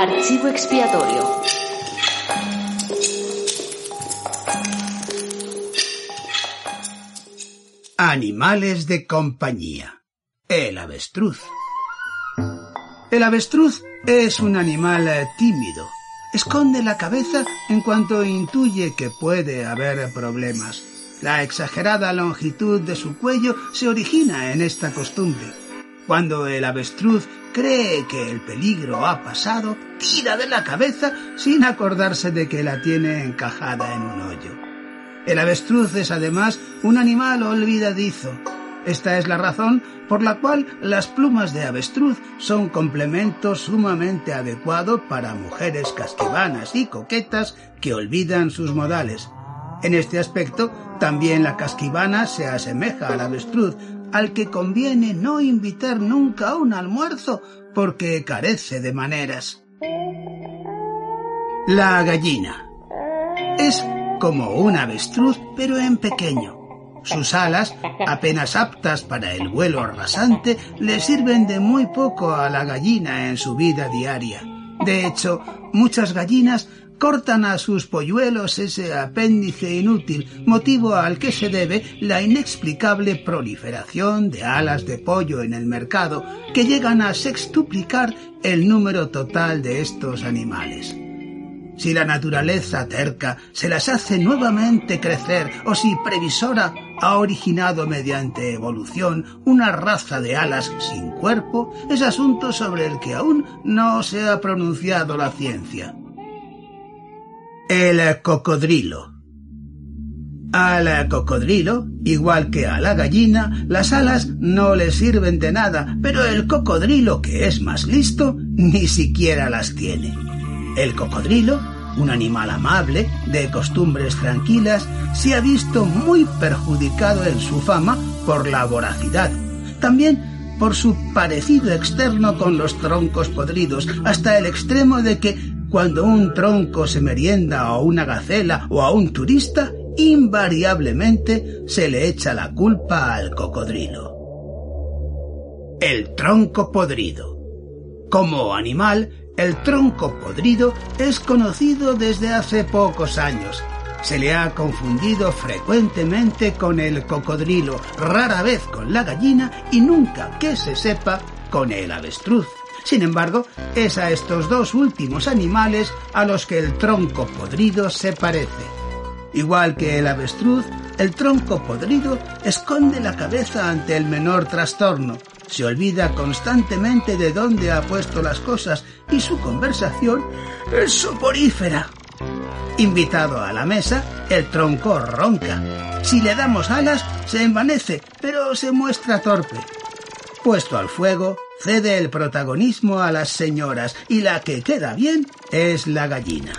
Archivo expiatorio. Animales de compañía. El avestruz. El avestruz es un animal eh, tímido. Esconde la cabeza en cuanto intuye que puede haber problemas. La exagerada longitud de su cuello se origina en esta costumbre. Cuando el avestruz cree que el peligro ha pasado, tira de la cabeza sin acordarse de que la tiene encajada en un hoyo. El avestruz es además un animal olvidadizo. Esta es la razón por la cual las plumas de avestruz son complemento sumamente adecuado para mujeres casquivanas y coquetas que olvidan sus modales. En este aspecto, también la casquivana se asemeja al avestruz, al que conviene no invitar nunca a un almuerzo porque carece de maneras. La gallina. Es como un avestruz pero en pequeño. Sus alas, apenas aptas para el vuelo rasante, le sirven de muy poco a la gallina en su vida diaria. De hecho, muchas gallinas cortan a sus polluelos ese apéndice inútil, motivo al que se debe la inexplicable proliferación de alas de pollo en el mercado, que llegan a sextuplicar el número total de estos animales. Si la naturaleza terca se las hace nuevamente crecer o si previsora ha originado mediante evolución una raza de alas sin cuerpo, es asunto sobre el que aún no se ha pronunciado la ciencia. El cocodrilo. Al cocodrilo, igual que a la gallina, las alas no le sirven de nada, pero el cocodrilo, que es más listo, ni siquiera las tiene. El cocodrilo, un animal amable, de costumbres tranquilas, se ha visto muy perjudicado en su fama por la voracidad. También por su parecido externo con los troncos podridos, hasta el extremo de que cuando un tronco se merienda a una gacela o a un turista, invariablemente se le echa la culpa al cocodrilo. El tronco podrido. Como animal, el tronco podrido es conocido desde hace pocos años. Se le ha confundido frecuentemente con el cocodrilo, rara vez con la gallina y nunca que se sepa con el avestruz. Sin embargo, es a estos dos últimos animales a los que el tronco podrido se parece. Igual que el avestruz, el tronco podrido esconde la cabeza ante el menor trastorno, se olvida constantemente de dónde ha puesto las cosas y su conversación es soporífera. Invitado a la mesa, el tronco ronca. Si le damos alas, se envanece, pero se muestra torpe. Puesto al fuego, cede el protagonismo a las señoras y la que queda bien es la gallina.